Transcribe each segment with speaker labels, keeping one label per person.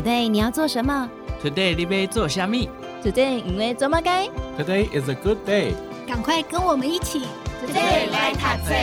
Speaker 1: Today 你要做什么
Speaker 2: ？Today 你要做虾米
Speaker 1: ？Today 因为做么该
Speaker 3: ？Today is a good day。
Speaker 4: 赶快跟我们一起
Speaker 5: ，Today 来读册。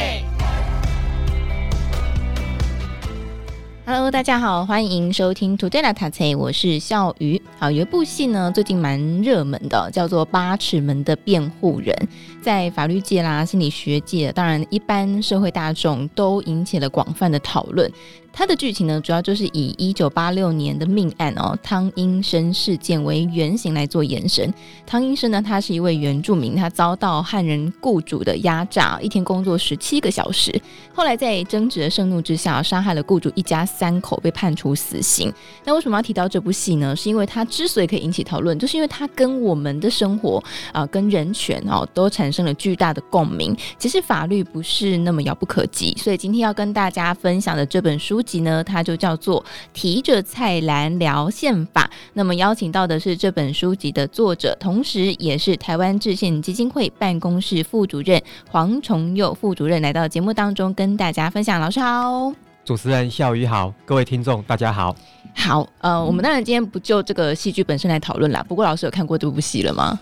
Speaker 1: Hello，大家好，欢迎收听 Today 来读册，我是笑鱼。好，有一部戏呢，最近蛮热门的，叫做《八尺门的辩护人》。在法律界啦、心理学界，当然一般社会大众都引起了广泛的讨论。它的剧情呢，主要就是以一九八六年的命案哦，汤英生事件为原型来做延伸。汤英生呢，他是一位原住民，他遭到汉人雇主的压榨，一天工作十七个小时，后来在争执的盛怒之下，杀害了雇主一家三口，被判处死刑。那为什么要提到这部戏呢？是因为它之所以可以引起讨论，就是因为它跟我们的生活啊、跟人权哦，都产生了巨大的共鸣。其实法律不是那么遥不可及，所以今天要跟大家分享的这本书集呢，它就叫做提着菜篮聊宪法。那么邀请到的是这本书籍的作者，同时也是台湾制宪基金会办公室副主任黄崇佑副主任，来到节目当中跟大家分享。老师好，
Speaker 3: 主持人笑宇好，各位听众大家好。
Speaker 1: 好，呃，我们当然今天不就这个戏剧本身来讨论啦。不过老师有看过这部戏了吗？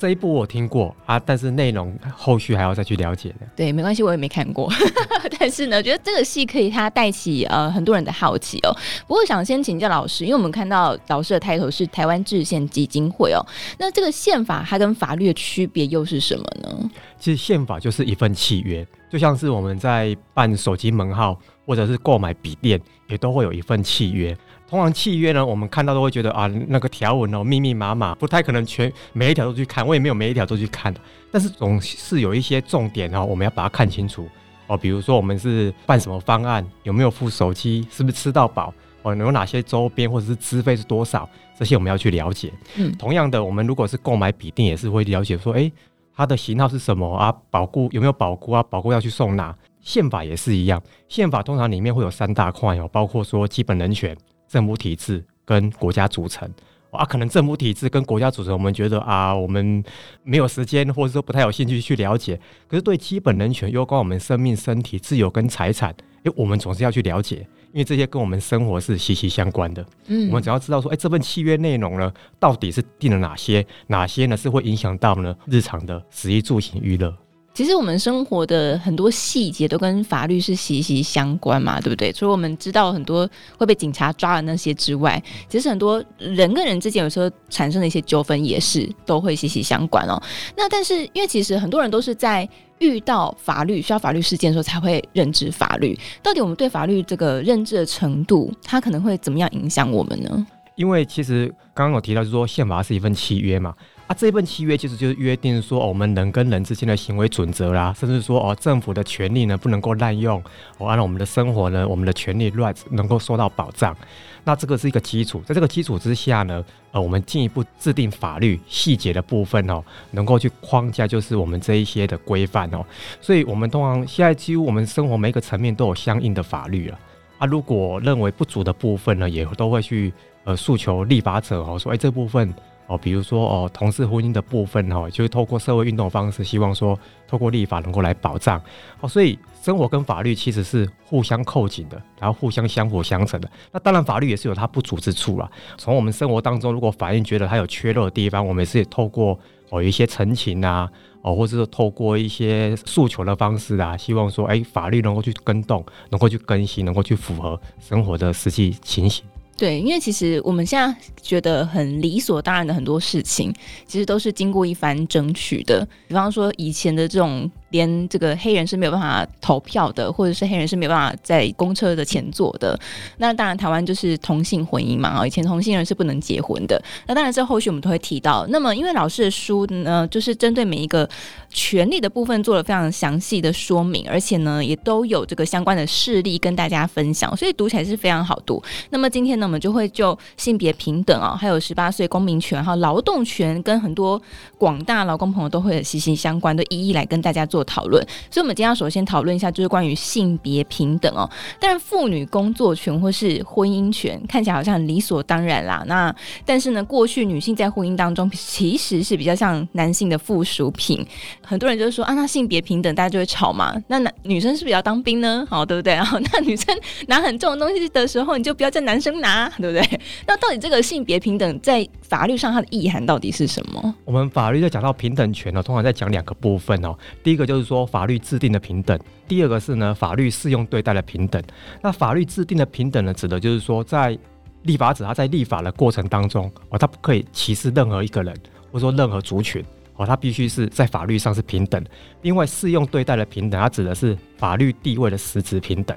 Speaker 3: 这一部我听过啊，但是内容后续还要再去了解的。
Speaker 1: 对，没关系，我也没看过。但是呢，觉得这个戏可以它带起呃很多人的好奇哦。不过想先请教老师，因为我们看到老师的抬头是台湾制宪基金会哦，那这个宪法它跟法律的区别又是什么呢？
Speaker 3: 其实宪法就是一份契约，就像是我们在办手机门号或者是购买笔电，也都会有一份契约。通常契约呢，我们看到都会觉得啊，那个条文哦密密麻麻，不太可能全每一条都去看，我也没有每一条都去看。但是总是有一些重点哦，我们要把它看清楚哦。比如说我们是办什么方案，有没有付手机，是不是吃到饱哦，有哪些周边或者是资费是多少，这些我们要去了解。嗯，同样的，我们如果是购买笔电，也是会了解说，哎，它的型号是什么啊？保固有没有保固啊？保固要去送哪？宪法也是一样，宪法通常里面会有三大块哦，包括说基本人权。政府体制跟国家组成啊，可能政府体制跟国家组成，我们觉得啊，我们没有时间，或者说不太有兴趣去了解。可是对基本人权，攸关我们生命、身体自由跟财产，哎，我们总是要去了解，因为这些跟我们生活是息息相关的。嗯，我们只要知道说，哎，这份契约内容呢，到底是定了哪些，哪些呢是会影响到呢日常的食衣住行娱乐。
Speaker 1: 其实我们生活的很多细节都跟法律是息息相关嘛，对不对？除了我们知道很多会被警察抓的那些之外，其实很多人跟人之间有时候产生的一些纠纷也是都会息息相关哦。那但是因为其实很多人都是在遇到法律需要法律事件的时候才会认知法律，到底我们对法律这个认知的程度，它可能会怎么样影响我们呢？
Speaker 3: 因为其实刚刚有提到，就是说宪法是一份契约嘛。啊，这份契约其实就是约定说，哦，我们人跟人之间的行为准则啦，甚至说，哦，政府的权利呢不能够滥用，哦，按照我们的生活呢，我们的权利 rights 能够受到保障。那这个是一个基础，在这个基础之下呢，呃，我们进一步制定法律细节的部分哦，能够去框架就是我们这一些的规范哦。所以，我们通常现在几乎我们生活每一个层面都有相应的法律了。啊，如果认为不足的部分呢，也都会去呃诉求立法者哦，说，哎，这部分。哦，比如说哦，同事婚姻的部分哈，就是透过社会运动的方式，希望说透过立法能够来保障。哦，所以生活跟法律其实是互相扣紧的，然后互相相辅相成的。那当然，法律也是有它不足之处啦。从我们生活当中，如果法院觉得它有缺漏的地方，我们也是透过哦一些陈情啊，哦或者是透过一些诉求的方式啊，希望说哎法律能够去更动，能够去更新，能够去符合生活的实际情形。
Speaker 1: 对，因为其实我们现在觉得很理所当然的很多事情，其实都是经过一番争取的。比方说以前的这种。连这个黑人是没有办法投票的，或者是黑人是没有办法在公车的前座的。那当然，台湾就是同性婚姻嘛，啊，以前同性人是不能结婚的。那当然，这后续我们都会提到。那么，因为老师的书呢，就是针对每一个权利的部分做了非常详细的说明，而且呢，也都有这个相关的事例跟大家分享，所以读起来是非常好读。那么今天呢，我们就会就性别平等啊，还有十八岁公民权，还有劳动权，跟很多广大劳工朋友都会息息相关的，一一来跟大家做。讨论。所以，我们今天要首先讨论一下，就是关于性别平等哦。但是，妇女工作权或是婚姻权看起来好像很理所当然啦。那但是呢，过去女性在婚姻当中其实是比较像男性的附属品。很多人就是说啊，那性别平等，大家就会吵嘛。那男女生是不是要当兵呢？好，对不对？然后那女生拿很重的东西的时候，你就不要叫男生拿，对不对？那到底这个性别平等在法律上它的意涵到底是什么？
Speaker 3: 我们法律在讲到平等权呢，通常在讲两个部分哦。第一个就是说法律制定的平等，第二个是呢法律适用对待的平等。那法律制定的平等呢，指的就是说在立法者他在立法的过程当中哦，他不可以歧视任何一个人，或者说任何族群哦，他必须是在法律上是平等。另外适用对待的平等，它指的是法律地位的实质平等。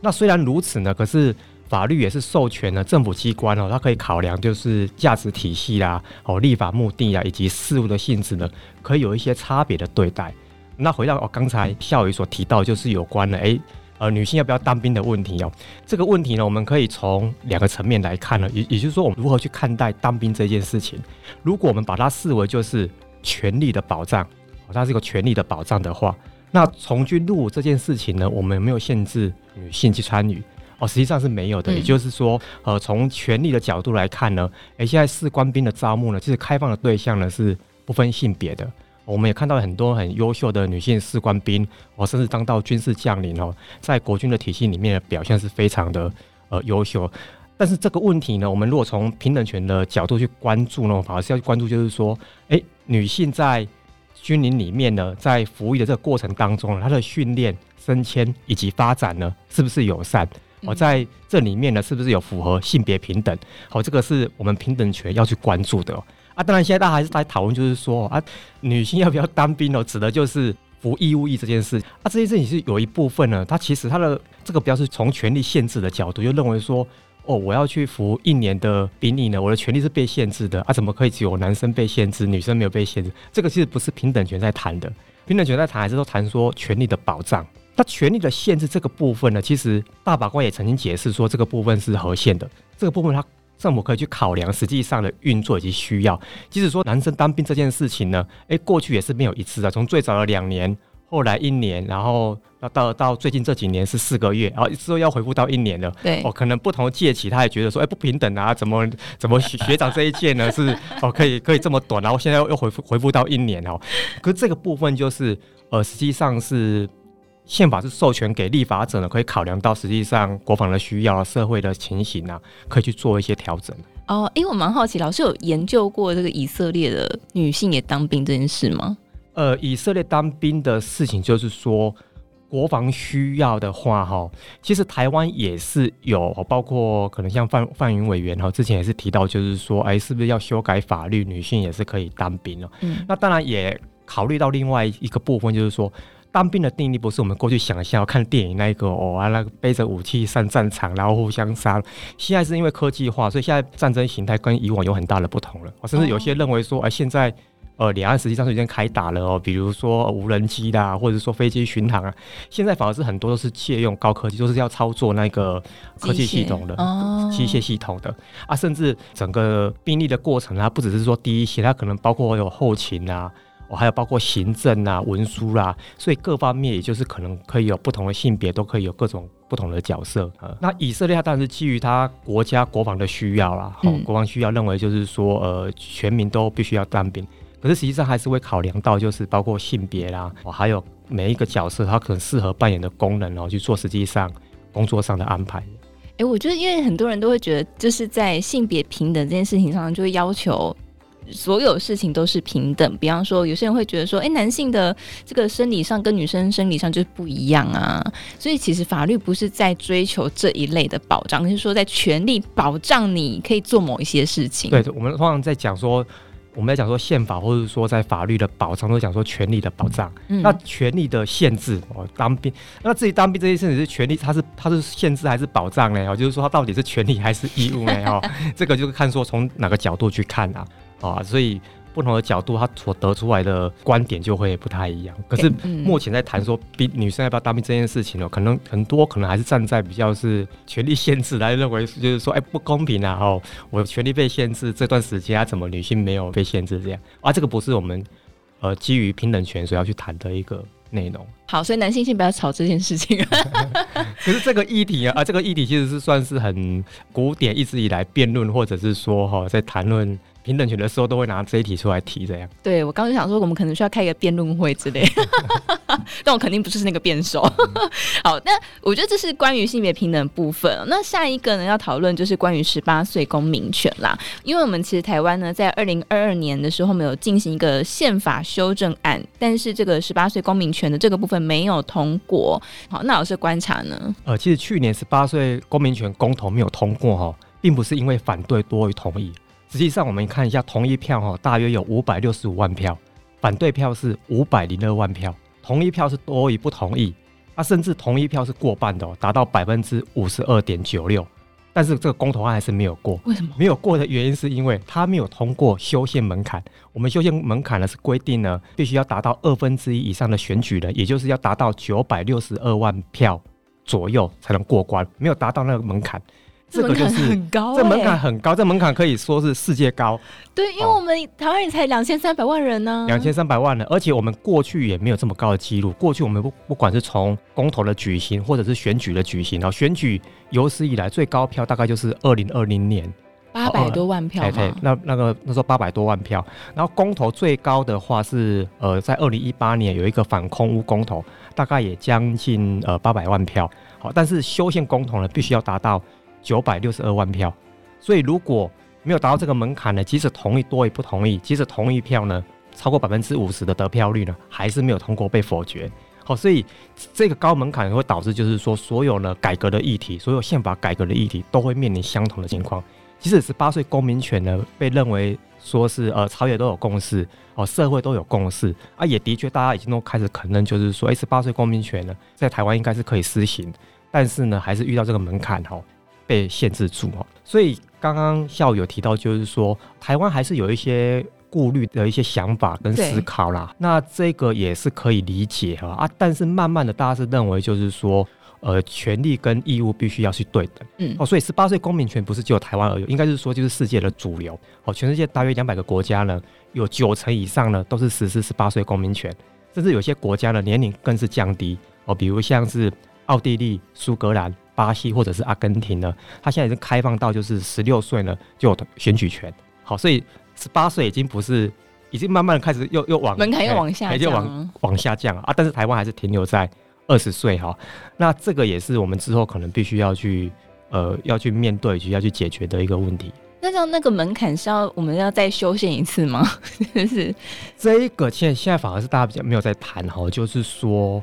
Speaker 3: 那虽然如此呢，可是。法律也是授权了政府机关哦，它可以考量就是价值体系啦，哦，立法目的啊，以及事务的性质呢，可以有一些差别的对待。那回到哦，刚才孝宇所提到，就是有关的哎、欸，呃，女性要不要当兵的问题哦。这个问题呢，我们可以从两个层面来看呢，也也就是说，我们如何去看待当兵这件事情。如果我们把它视为就是权利的保障，它是一个权利的保障的话，那从军入伍这件事情呢，我们有没有限制女性去参与？哦，实际上是没有的。也就是说，呃，从权利的角度来看呢，诶，现在士官兵的招募呢，其实开放的对象呢是不分性别的。我们也看到很多很优秀的女性士官兵，哦，甚至当到军事将领哦，在国军的体系里面的表现是非常的呃优秀。但是这个问题呢，我们如果从平等权的角度去关注呢，反而是要去关注，就是说，诶，女性在军营里面呢，在服役的这个过程当中，她的训练、升迁以及发展呢，是不是友善？我在这里面呢，是不是有符合性别平等？好，这个是我们平等权要去关注的哦。啊，当然现在大家还是在讨论，就是说啊，女性要不要当兵哦？指的就是服义务役这件事。啊，这件事情是有一部分呢，它其实它的这个标是从权利限制的角度，就认为说，哦，我要去服一年的兵役呢，我的权利是被限制的啊，怎么可以只有男生被限制，女生没有被限制？这个其实不是平等权在谈的，平等权在谈还是说谈说权利的保障。那权利的限制这个部分呢，其实大法官也曾经解释说，这个部分是合宪的。这个部分它，他政府可以去考量实际上的运作以及需要。即使说男生当兵这件事情呢，诶，过去也是没有一次的，从最早的两年，后来一年，然后到到到最近这几年是四个月，然后之后要回复到一年了。对，哦，可能不同的届期，他也觉得说，诶，不平等啊，怎么怎么学学长这一届呢是哦可以可以这么短，然后现在又又恢复回复到一年哦。可是这个部分就是呃，实际上是。宪法是授权给立法者呢，可以考量到实际上国防的需要、社会的情形啊，可以去做一些调整。
Speaker 1: 哦，因为我蛮好奇，老师有研究过这个以色列的女性也当兵这件事吗？
Speaker 3: 呃，以色列当兵的事情，就是说国防需要的话，哈，其实台湾也是有，包括可能像范范云委员哈，之前也是提到，就是说，哎，是不是要修改法律，女性也是可以当兵了。嗯，那当然也考虑到另外一个部分，就是说。当兵的定义不是我们过去想象看电影那一个哦啊，那个背着武器上战场，然后互相杀。现在是因为科技化，所以现在战争形态跟以往有很大的不同了。甚至有些认为说，哎、呃，现在呃两岸实际上是已经开打了哦，比如说无人机啦，或者说飞机巡航啊，现在反而是很多都是借用高科技，都、就是要操作那个科技系统的机械系统的啊，甚至整个兵力的过程啊，不只是说第一线，它可能包括有后勤啊。我还有包括行政啊、文书啦、啊，所以各方面也就是可能可以有不同的性别，都可以有各种不同的角色。呃、那以色列它当然是基于它国家国防的需要啦，好、嗯，国防需要认为就是说，呃，全民都必须要当兵。可是实际上还是会考量到，就是包括性别啦，哦，还有每一个角色它可能适合扮演的功能哦，去做实际上工作上的安排。
Speaker 1: 哎、欸，我觉得因为很多人都会觉得，就是在性别平等这件事情上，就会要求。所有事情都是平等，比方说，有些人会觉得说，哎、欸，男性的这个生理上跟女生生理上就是不一样啊。所以其实法律不是在追求这一类的保障，而是说在权利保障你可以做某一些事情。
Speaker 3: 对，我们通常在讲说，我们在讲说宪法，或者说在法律的保障，都讲说权利的保障。嗯、那权利的限制哦，当兵，那至于当兵这件事情是权利，它是它是限制还是保障呢？哦，就是说它到底是权利还是义务呢？哦，这个就是看说从哪个角度去看啊。啊，所以不同的角度，他所得出来的观点就会不太一样。可是目前在谈说，比女生要不要当兵这件事情呢，可能很多可能还是站在比较是权力限制来认为，就是说，哎，不公平啊！哦，我权力被限制这段时间，啊，怎么女性没有被限制这样？啊，这个不是我们呃基于平等权所要去谈的一个内容。
Speaker 1: 好，所以男性先不要吵这件事情。
Speaker 3: 可是这个议题啊，啊，这个议题其实是算是很古典，一直以来辩论或者是说哈，在谈论。平等权的时候都会拿这一题出来提，这样。
Speaker 1: 对，我刚刚想说，我们可能需要开一个辩论会之类，但我肯定不是那个辩手。好，那我觉得这是关于性别平等的部分。那下一个呢，要讨论就是关于十八岁公民权啦。因为我们其实台湾呢，在二零二二年的时候，我们有进行一个宪法修正案，但是这个十八岁公民权的这个部分没有通过。好，那老师观察呢？
Speaker 3: 呃，其实去年十八岁公民权公投没有通过哈，并不是因为反对多于同意。实际上，我们看一下同一票哈，大约有五百六十五万票，反对票是五百零二万票，同意票是多于不同意，啊，甚至同意票是过半的，达到百分之五十二点九六。但是这个公投案还是没有过，
Speaker 1: 为什么？
Speaker 3: 没有过的原因是因为它没有通过修宪门槛。我们修宪门槛呢是规定呢，必须要达到二分之一以上的选举人，也就是要达到九百六十二万票左右才能过关，没有达到那个门槛。
Speaker 1: 这个就是很高，
Speaker 3: 这门槛很高，这门槛可以说是世界高。
Speaker 1: 对，因为我们台湾人才两千三百万人呢，
Speaker 3: 两千三百万人，而且我们过去也没有这么高的记录。过去我们不不管是从公投的举行，或者是选举的举行，然后选举有史以来最高票大概就是二零二零年
Speaker 1: 八百多万票。
Speaker 3: 对，那那个那时候八百多万票，然后公投最高的话是呃在二零一八年有一个反空屋公投，大概也将近呃八百万票。好，但是修宪公投呢，必须要达到。九百六十二万票，所以如果没有达到这个门槛呢，即使同意多于不同意，即使同意票呢超过百分之五十的得票率呢，还是没有通过被否决。好，所以这个高门槛会导致就是说，所有呢改革的议题，所有宪法改革的议题都会面临相同的情况。即使十八岁公民权呢被认为说是呃朝野都有共识，哦社会都有共识啊，也的确大家已经都开始承认，就是说，哎，十八岁公民权呢在台湾应该是可以施行，但是呢还是遇到这个门槛哈。被限制住哦，所以刚刚校友提到，就是说台湾还是有一些顾虑的一些想法跟思考啦。那这个也是可以理解哈啊，但是慢慢的大家是认为，就是说呃，权利跟义务必须要去对等。嗯，哦，所以十八岁公民权不是只有台湾而有，应该是说就是世界的主流。哦，全世界大约两百个国家呢，有九成以上呢都是实施十八岁公民权，甚至有些国家的年龄更是降低。哦，比如像是奥地利、苏格兰。巴西或者是阿根廷呢，他现在已经开放到就是十六岁呢就有选举权。好，所以十八岁已经不是，已经慢慢的开始又又往
Speaker 1: 门槛又往下降，
Speaker 3: 就往往下降啊。但是台湾还是停留在二十岁哈。那这个也是我们之后可能必须要去呃要去面对去要去解决的一个问题。
Speaker 1: 那像那个门槛是要我们要再修宪一次吗？就是
Speaker 3: 这一个现在现在反而是大家比较没有在谈哈，就是说。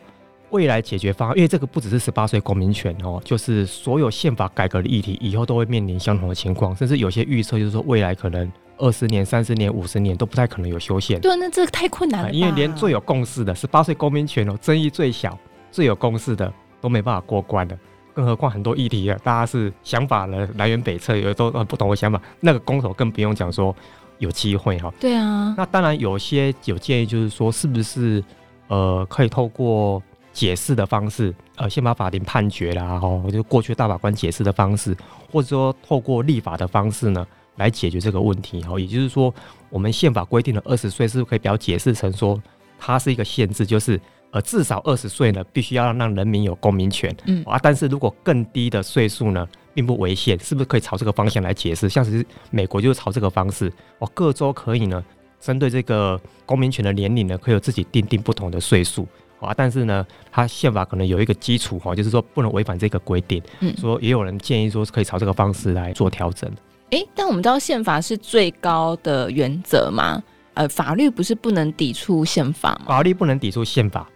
Speaker 3: 未来解决方案，因为这个不只是十八岁公民权哦，就是所有宪法改革的议题，以后都会面临相同的情况，甚至有些预测就是说，未来可能二十年、三十年、五十年都不太可能有修宪。
Speaker 1: 对，那这个太困难了。
Speaker 3: 因为连最有共识的十八岁公民权哦，争议最小、最有共识的都没办法过关的，更何况很多议题啊，大家是想法的来源北侧，有都不同的想法，那个公投更不用讲说有机会哈。
Speaker 1: 对啊。
Speaker 3: 那当然有些有建议，就是说是不是呃可以透过。解释的方式，呃，宪法法庭判决啦，吼，就过去大法官解释的方式，或者说透过立法的方式呢，来解决这个问题，吼，也就是说，我们宪法规定的二十岁，是不是可以比较解释成说，它是一个限制，就是呃，至少二十岁呢，必须要让人民有公民权，嗯啊，但是如果更低的岁数呢，并不违宪，是不是可以朝这个方向来解释？像是美国就是朝这个方式，哦，各州可以呢，针对这个公民权的年龄呢，可以有自己定定不同的岁数。啊，但是呢，它宪法可能有一个基础哈，就是说不能违反这个规定。嗯，说也有人建议说是可以朝这个方式来做调整。
Speaker 1: 哎、欸，但我们知道宪法是最高的原则嘛？呃，法律不是不能抵触宪法吗？
Speaker 3: 法律不能抵触宪法，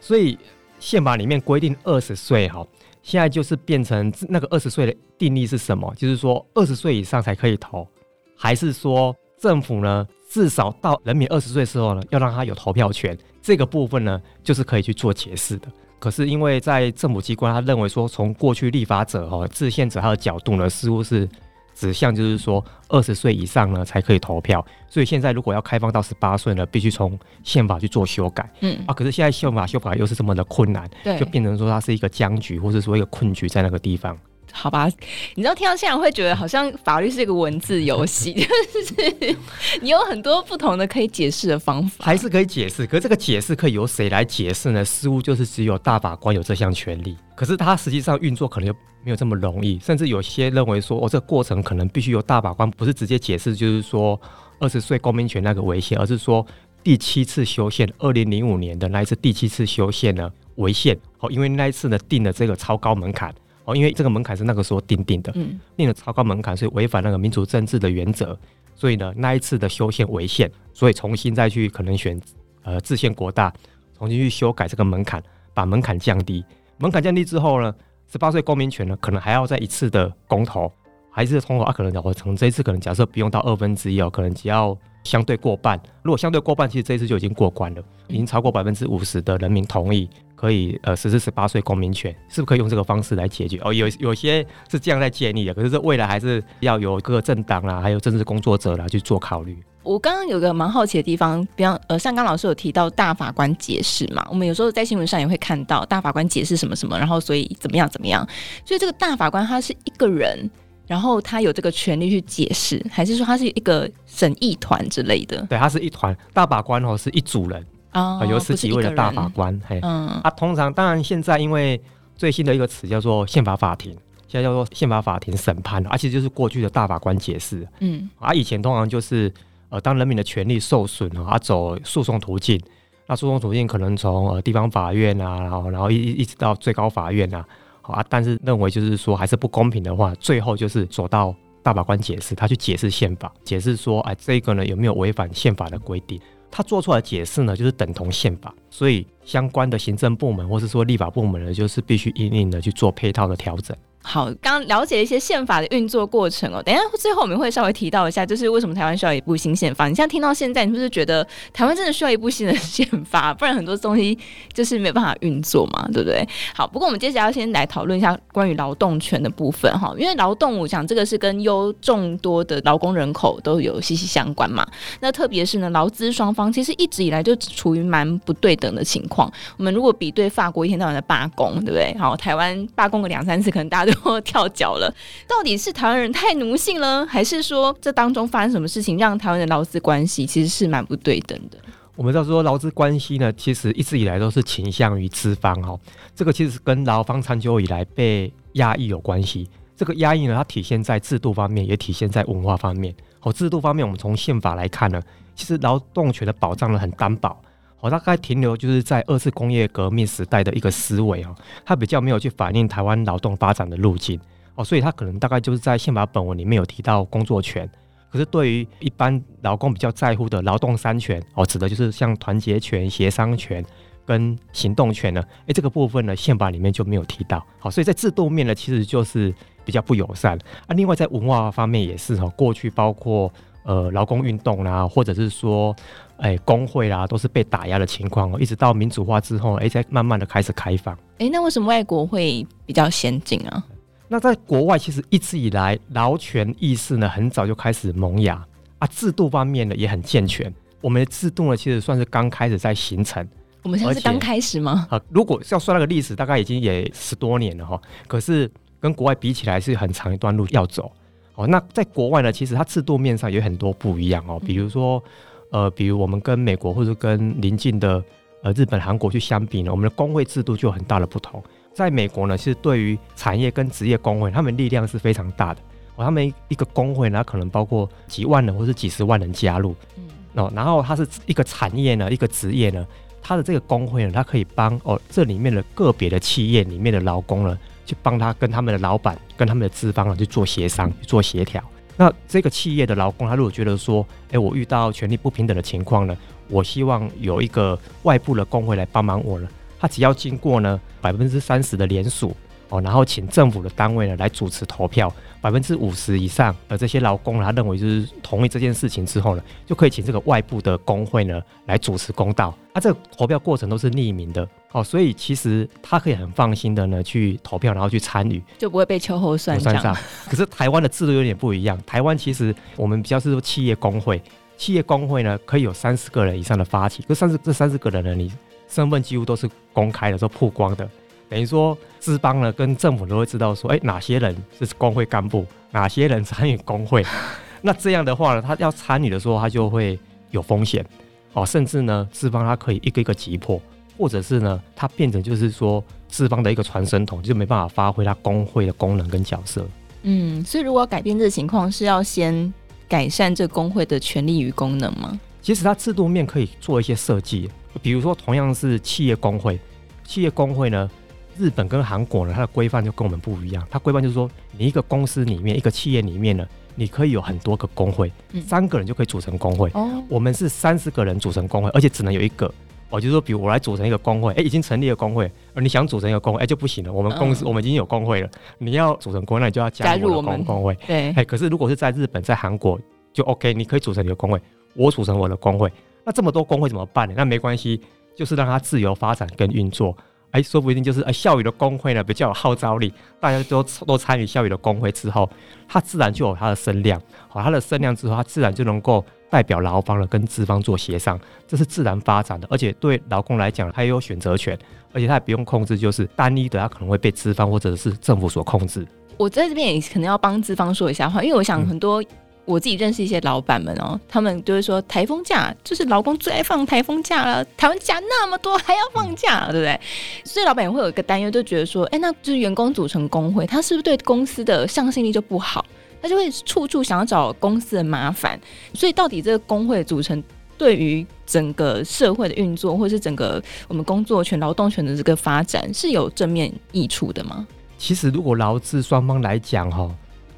Speaker 3: 所以宪法里面规定二十岁哈，现在就是变成那个二十岁的定义是什么？就是说二十岁以上才可以投，还是说政府呢至少到人民二十岁的时候呢，要让他有投票权？这个部分呢，就是可以去做解释的。可是因为在政府机关，他认为说，从过去立法者哈、制宪者他的角度呢，似乎是指向就是说，二十岁以上呢才可以投票。所以现在如果要开放到十八岁呢，必须从宪法去做修改。嗯啊，可是现在宪法修改又是这么的困难，对，就变成说它是一个僵局，或者说一个困局在那个地方。
Speaker 1: 好吧，你知道听到现在会觉得好像法律是一个文字游戏，就是你有很多不同的可以解释的方法，
Speaker 3: 还是可以解释。可是这个解释可以由谁来解释呢？似乎就是只有大法官有这项权利。可是他实际上运作可能又没有这么容易，甚至有些认为说，哦，这个过程可能必须由大法官不是直接解释，就是说二十岁公民权那个违宪，而是说第七次修宪，二零零五年的那一次第七次修宪呢违宪。哦，因为那一次呢定了这个超高门槛。哦，因为这个门槛是那个时候定定的，嗯，定了超高门槛，所以违反那个民主政治的原则，所以呢，那一次的修宪违宪，所以重新再去可能选呃制宪国大，重新去修改这个门槛，把门槛降低。门槛降低之后呢，十八岁公民权呢，可能还要再一次的公投，还是通过啊？可能我从这一次可能假设不用到二分之一哦，可能只要相对过半。如果相对过半，其实这一次就已经过关了，已经超过百分之五十的人民同意。可以呃实施十八岁公民权，是不是可以用这个方式来解决？哦，有有些是这样在建议的，可是这未来还是要有各个政党啦，还有政治工作者啦去做考虑。
Speaker 1: 我刚刚有个蛮好奇的地方，比方呃，像刚老师有提到大法官解释嘛，我们有时候在新闻上也会看到大法官解释什么什么，然后所以怎么样怎么样。所以这个大法官他是一个人，然后他有这个权利去解释，还是说他是一个审议团之类的？
Speaker 3: 对，他是一团大法官哦，是一组人。啊、哦，有十几位的大法官，嘿，嗯，啊，通常当然现在因为最新的一个词叫做宪法法庭，现在叫做宪法法庭审判，而且就是过去的大法官解释，嗯，啊，以前通常就是呃，当人民的权利受损啊，走诉讼途径，那诉讼途径可能从呃地方法院啊，然后然后一一直到最高法院啊，啊，但是认为就是说还是不公平的话，最后就是走到大法官解释，他去解释宪法，解释说，哎，这个呢有没有违反宪法的规定？他做出来的解释呢，就是等同宪法，所以相关的行政部门或是说立法部门呢，就是必须因应的去做配套的调整。
Speaker 1: 好，刚了解一些宪法的运作过程哦。等一下最后我们会稍微提到一下，就是为什么台湾需要一部新宪法。你现在听到现在，你是不是觉得台湾真的需要一部新的宪法？不然很多东西就是没办法运作嘛，对不对？好，不过我们接下来要先来讨论一下关于劳动权的部分哈，因为劳动，我想这个是跟优众多的劳工人口都有息息相关嘛。那特别是呢，劳资双方其实一直以来就处于蛮不对等的情况。我们如果比对法国一天到晚的罢工，对不对？好，台湾罢工个两三次，可能大家都。跳脚了，到底是台湾人太奴性了，还是说这当中发生什么事情，让台湾的劳资关系其实是蛮不对等的？
Speaker 3: 我们知道说劳资关系呢，其实一直以来都是倾向于资方哈，这个其实跟劳方长久以来被压抑有关系。这个压抑呢，它体现在制度方面，也体现在文化方面。好，制度方面，我们从宪法来看呢，其实劳动权的保障呢很单薄。好，大概停留就是在二次工业革命时代的一个思维哦，它比较没有去反映台湾劳动发展的路径哦，所以它可能大概就是在宪法本文里面有提到工作权，可是对于一般劳工比较在乎的劳动三权哦，指的就是像团结权、协商权跟行动权呢，诶，这个部分呢宪法里面就没有提到。好，所以在制度面呢其实就是比较不友善啊。另外在文化方面也是哦，过去包括呃劳工运动啦，或者是说。哎，工会啦，都是被打压的情况哦，一直到民主化之后，哎，才慢慢的开始开放。
Speaker 1: 哎，那为什么外国会比较先进啊？
Speaker 3: 那在国外，其实一直以来劳权意识呢，很早就开始萌芽啊，制度方面呢也很健全。我们的制度呢，其实算是刚开始在形成。
Speaker 1: 我们现在是刚开始吗？
Speaker 3: 啊，如果要算那个历史，大概已经也十多年了哈。可是跟国外比起来，是很长一段路要走。哦，那在国外呢，其实它制度面上有很多不一样哦，比如说。呃，比如我们跟美国或者跟邻近的呃日本、韩国去相比呢，我们的工会制度就有很大的不同。在美国呢，其实对于产业跟职业工会，他们力量是非常大的。哦，他们一个工会呢，可能包括几万人或是几十万人加入。嗯。哦，然后它是一个产业呢，一个职业呢，它的这个工会呢，它可以帮哦这里面的个别的企业里面的劳工呢，去帮他跟他们的老板、跟他们的资方去做协商、去做协调。那这个企业的劳工，他如果觉得说，哎，我遇到权力不平等的情况呢，我希望有一个外部的工会来帮忙我呢，他只要经过呢百分之三十的联署。哦，然后请政府的单位呢来主持投票，百分之五十以上的这些劳工呢，他认为就是同意这件事情之后呢，就可以请这个外部的工会呢来主持公道。啊，这个投票过程都是匿名的，哦，所以其实他可以很放心的呢去投票，然后去参与，
Speaker 1: 就不会被秋后算账。
Speaker 3: 上。可是台湾的制度有点不一样，台湾其实我们比较是说企业工会，企业工会呢可以有三十个人以上的发起，可三十这三十个人呢，你身份几乎都是公开的，都曝光的。等于说资方呢跟政府都会知道说，哎，哪些人是工会干部，哪些人参与工会。那这样的话呢，他要参与的时候，他就会有风险哦，甚至呢，资方他可以一个一个击破，或者是呢，它变成就是说资方的一个传声筒，就没办法发挥它工会的功能跟角色。
Speaker 1: 嗯，所以如果要改变这个情况，是要先改善这工会的权利与功能吗？
Speaker 3: 其实它制度面可以做一些设计，比如说同样是企业工会，企业工会呢，日本跟韩国呢，它的规范就跟我们不一样。它规范就是说，你一个公司里面，一个企业里面呢，你可以有很多个工会，三个人就可以组成工会。哦，我们是三十个人组成工会，而且只能有一个。哦，就是说，比如我来组成一个工会，哎，已经成立了工会，而你想组成一个工会，哎，就不行了。我们公司我们已经有工会了，你要组成工会，那你就要加入我们工会。对，哎，可是如果是在日本、在韩国，就 OK，你可以组成你的工会，我组成我的工会。那这么多工会怎么办呢？那没关系，就是让它自由发展跟运作。哎，说不定就是哎，校友的工会呢比较有号召力，大家都都参与校友的工会之后，它自然就有它的声量。好，它的声量之后，它自然就能够代表劳方了，跟资方做协商，这是自然发展的。而且对劳工来讲，他也有选择权，而且他也不用控制，就是单一的，他可能会被资方或者是政府所控制。
Speaker 1: 我在这边也可能要帮资方说一下话，因为我想很多。我自己认识一些老板们哦，他们就会说台风假就是劳工最爱放台风假了，台湾假那么多还要放假，对不对？所以老板也会有一个担忧，就觉得说，哎，那就是员工组成工会，他是不是对公司的向心力就不好？他就会处处想要找公司的麻烦。所以到底这个工会组成对于整个社会的运作，或者是整个我们工作权、劳动权的这个发展是有正面益处的吗？
Speaker 3: 其实如果劳资双方来讲，哈。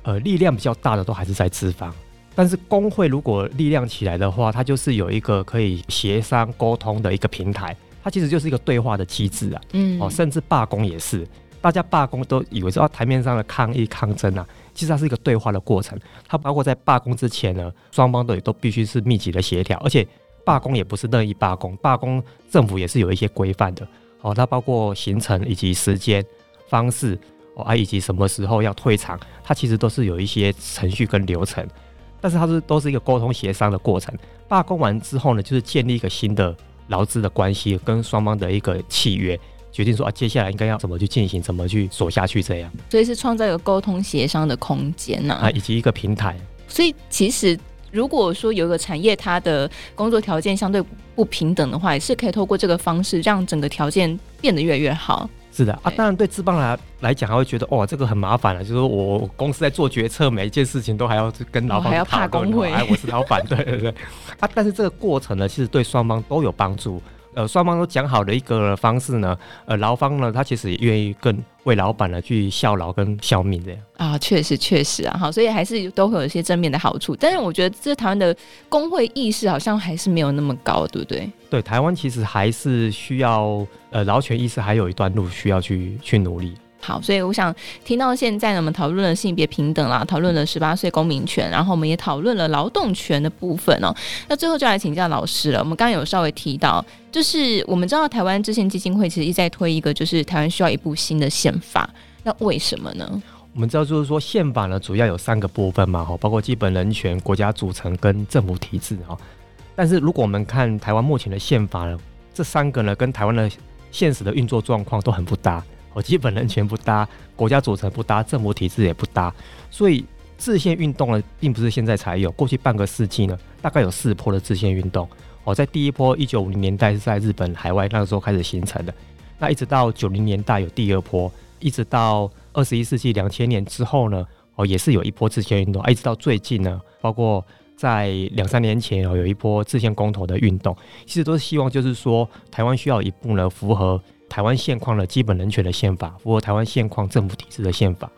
Speaker 3: 呃，力量比较大的都还是在资方，但是工会如果力量起来的话，它就是有一个可以协商沟通的一个平台，它其实就是一个对话的机制啊。嗯，哦，甚至罢工也是，大家罢工都以为是要台面上的抗议抗争啊，其实它是一个对话的过程。它包括在罢工之前呢，双方都也都必须是密集的协调，而且罢工也不是任意罢工，罢工政府也是有一些规范的。哦，它包括行程以及时间方式。哦啊，以及什么时候要退场，它其实都是有一些程序跟流程，但是它是都是一个沟通协商的过程。罢工完之后呢，就是建立一个新的劳资的关系，跟双方的一个契约，决定说啊，接下来应该要怎么去进行，怎么去走下去，这样。
Speaker 1: 所以是创造一个沟通协商的空间呐，
Speaker 3: 啊，以及一个平台。
Speaker 1: 所以其实如果说有一个产业，它的工作条件相对不平等的话，也是可以透过这个方式，让整个条件变得越来越好。
Speaker 3: 是的啊，当然对资方来来讲，还会觉得哦，这个很麻烦了。就是我公司在做决策，每一件事情都还要跟老板、哦、还要怕工会，哎，我是老板，对对对。啊，但是这个过程呢，其实对双方都有帮助。呃，双方都讲好的一个方式呢，呃，劳方呢，他其实也愿意更为老板呢去效劳跟效命这样
Speaker 1: 啊，确实确实啊，好，所以还是都会有一些正面的好处。但是我觉得这台湾的工会意识好像还是没有那么高，对不对？
Speaker 3: 对，台湾其实还是需要呃劳权意识还有一段路需要去去努力。
Speaker 1: 好，所以我想听到现在呢，我们讨论了性别平等啦，讨论了十八岁公民权，然后我们也讨论了劳动权的部分哦。那最后就来请教老师了。我们刚刚有稍微提到，就是我们知道台湾之前基金会其实一直在推一个，就是台湾需要一部新的宪法。那为什么呢？
Speaker 3: 我们知道就是说宪法呢，主要有三个部分嘛，哈，包括基本人权、国家组成跟政府体制哈。但是如果我们看台湾目前的宪法呢，这三个呢，跟台湾的现实的运作状况都很不搭。哦，基本人权不搭，国家组成不搭，政府体制也不搭，所以制宪运动呢，并不是现在才有，过去半个世纪呢，大概有四波的制宪运动。哦，在第一波一九五零年代是在日本海外那个时候开始形成的，那一直到九零年代有第二波，一直到二十一世纪两千年之后呢，哦，也是有一波制宪运动，一直到最近呢，包括在两三年前哦，有一波制宪公投的运动，其实都是希望就是说，台湾需要一部呢符合。台湾现况的基本人权的宪法，符合台湾现况政府体制的宪法，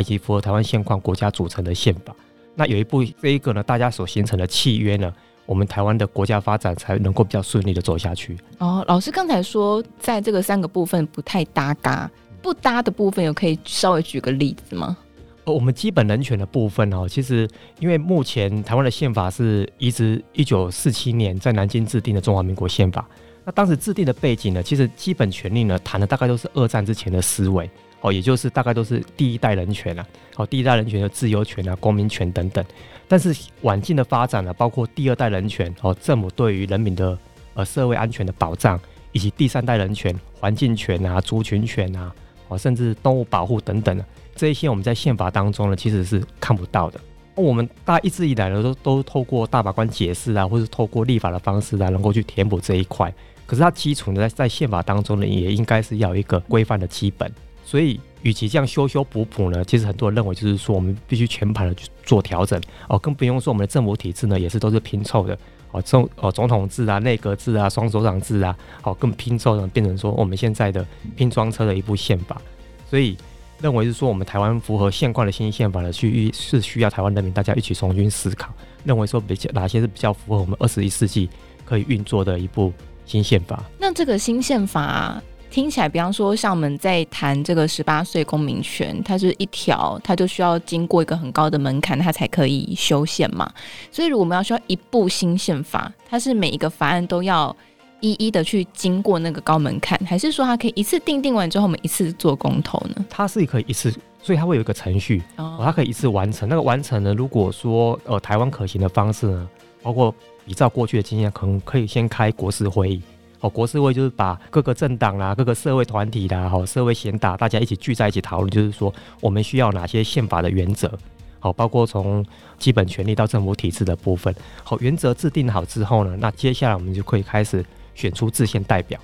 Speaker 3: 以及符合台湾现况国家组成的宪法。那有一部这一个呢，大家所形成的契约呢，我们台湾的国家发展才能够比较顺利的走下去。
Speaker 1: 哦，老师刚才说，在这个三个部分不太搭嘎，不搭的部分有可以稍微举个例子吗？
Speaker 3: 呃，我们基本人权的部分哦，其实因为目前台湾的宪法是移植一九四七年在南京制定的中华民国宪法。那当时制定的背景呢，其实基本权利呢谈的大概都是二战之前的思维哦，也就是大概都是第一代人权啊，哦，第一代人权的自由权啊、公民权等等。但是晚近的发展呢，包括第二代人权哦，政府对于人民的呃社会安全的保障，以及第三代人权、环境权啊、族群权啊，哦，甚至动物保护等等的这一些，我们在宪法当中呢，其实是看不到的。我们大家一直以来呢，都都透过大法官解释啊，或是透过立法的方式啊，能够去填补这一块。可是它基础呢，在宪法当中呢，也应该是要有一个规范的基本。所以，与其这样修修补补呢，其实很多人认为就是说，我们必须全盘的去做调整哦，更不用说我们的政府体制呢，也是都是拼凑的哦，总哦总统制啊、内阁制啊、双首长制啊，哦、更拼凑的变成说我们现在的拼装车的一部宪法。所以。认为是说，我们台湾符合现况的新宪法的去是需要台湾人民大家一起重新思考。认为说比较哪些是比较符合我们二十一世纪可以运作的一部新宪法。
Speaker 1: 那这个新宪法听起来，比方说像我们在谈这个十八岁公民权，它是一条，它就需要经过一个很高的门槛，它才可以修宪嘛。所以如果我们要需要一部新宪法，它是每一个法案都要。一一的去经过那个高门槛，还是说它可以一次定定完之后，我们一次做公投呢？
Speaker 3: 它是可以一次，所以它会有一个程序，哦，它可以一次完成。那个完成呢，如果说呃台湾可行的方式呢，包括依照过去的经验，可能可以先开国事会议。哦，国事会就是把各个政党啦、各个社会团体啦、好社会贤达大家一起聚在一起讨论，就是说我们需要哪些宪法的原则，好，包括从基本权利到政府体制的部分。好，原则制定好之后呢，那接下来我们就可以开始。选出制宪代表，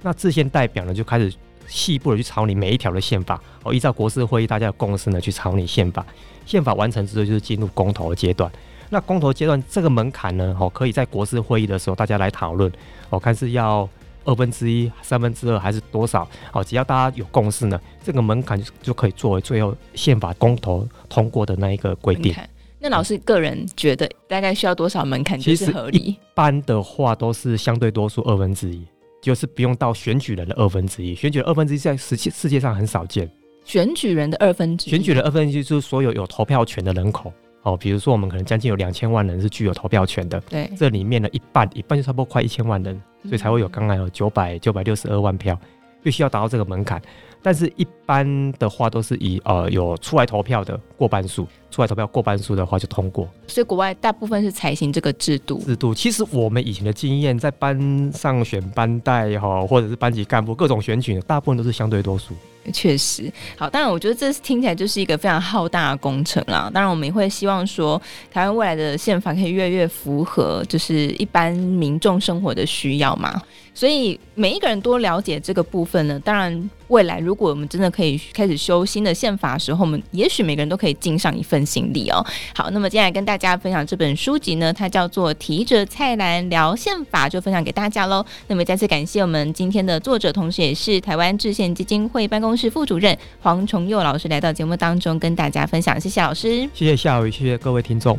Speaker 3: 那制宪代表呢，就开始细部的去草拟每一条的宪法哦，依照国事会议大家的共识呢去草拟宪法。宪法完成之后，就是进入公投的阶段。那公投阶段这个门槛呢，哦，可以在国事会议的时候大家来讨论，哦看是要二分之一、三分之二还是多少？哦，只要大家有共识呢，这个门槛就就可以作为最后宪法公投通过的那一个规定。
Speaker 1: 那老师个人觉得大概需要多少门槛就是合理？
Speaker 3: 一般的话都是相对多数二分之一，就是不用到选举人的二分之一。选举人二分之一在世界世界上很少见。
Speaker 1: 选举人的二分之一，
Speaker 3: 选举人二分之一就是所有有投票权的人口哦。比如说我们可能将近有两千万人是具有投票权的，
Speaker 1: 对，
Speaker 3: 这里面的一半一半就差不多快一千万人，所以才会有刚才有九百九百六十二万票，必须要达到这个门槛。但是，一般的话都是以呃有出来投票的过半数，出来投票过半数的话就通过。
Speaker 1: 所以国外大部分是采行这个制度。
Speaker 3: 制度其实我们以前的经验，在班上选班代哈，或者是班级干部各种选举，大部分都是相对多数。
Speaker 1: 确实，好，当然我觉得这听起来就是一个非常浩大的工程啦。当然，我们也会希望说，台湾未来的宪法可以越来越符合就是一般民众生活的需要嘛。所以每一个人多了解这个部分呢，当然未来如果我们真的可以开始修新的宪法的时候，我们也许每个人都可以尽上一份心力哦。好，那么接下来跟大家分享这本书籍呢，它叫做《提着菜篮聊宪法》，就分享给大家喽。那么再次感谢我们今天的作者，同时也是台湾制宪基金会办公室副主任黄崇佑老师来到节目当中跟大家分享，谢谢老师，
Speaker 3: 谢谢夏雨，谢谢各位听
Speaker 4: 众。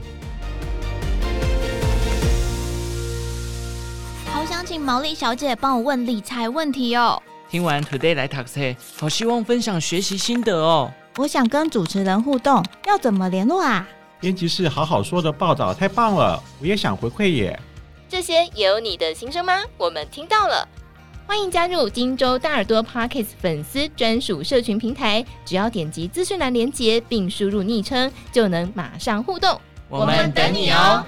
Speaker 4: 毛利小姐帮我问理财问题哦。
Speaker 2: 听完 Today 来 Taxi，，好希望分享学习心得哦。
Speaker 4: 我想跟主持人互动，要怎么联络啊？
Speaker 6: 编辑室好好说的报道太棒了，我也想回馈耶。
Speaker 1: 这些也有你的心声吗？我们听到了，欢迎加入金州大耳朵 Parkes 粉丝专属社群平台，只要点击资讯栏连接并输入昵称，就能马上互动。
Speaker 2: 我们等你哦。